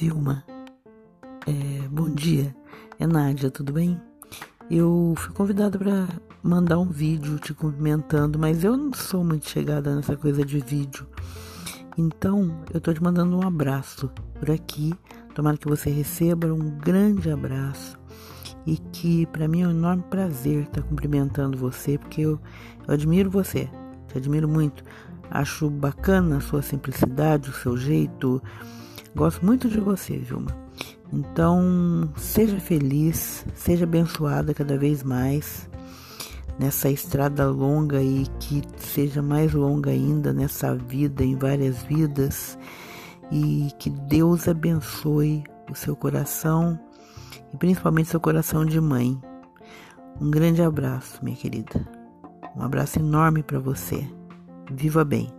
Vilma, é, bom dia. É Nádia, tudo bem? Eu fui convidada para mandar um vídeo te cumprimentando, mas eu não sou muito chegada nessa coisa de vídeo. Então, eu tô te mandando um abraço por aqui. Tomara que você receba um grande abraço e que para mim é um enorme prazer estar cumprimentando você, porque eu, eu admiro você, te admiro muito. Acho bacana a sua simplicidade, o seu jeito. Gosto muito de você, Vilma. Então, seja feliz, seja abençoada cada vez mais nessa estrada longa e que seja mais longa ainda nessa vida, em várias vidas, e que Deus abençoe o seu coração e principalmente seu coração de mãe. Um grande abraço, minha querida. Um abraço enorme para você. Viva bem.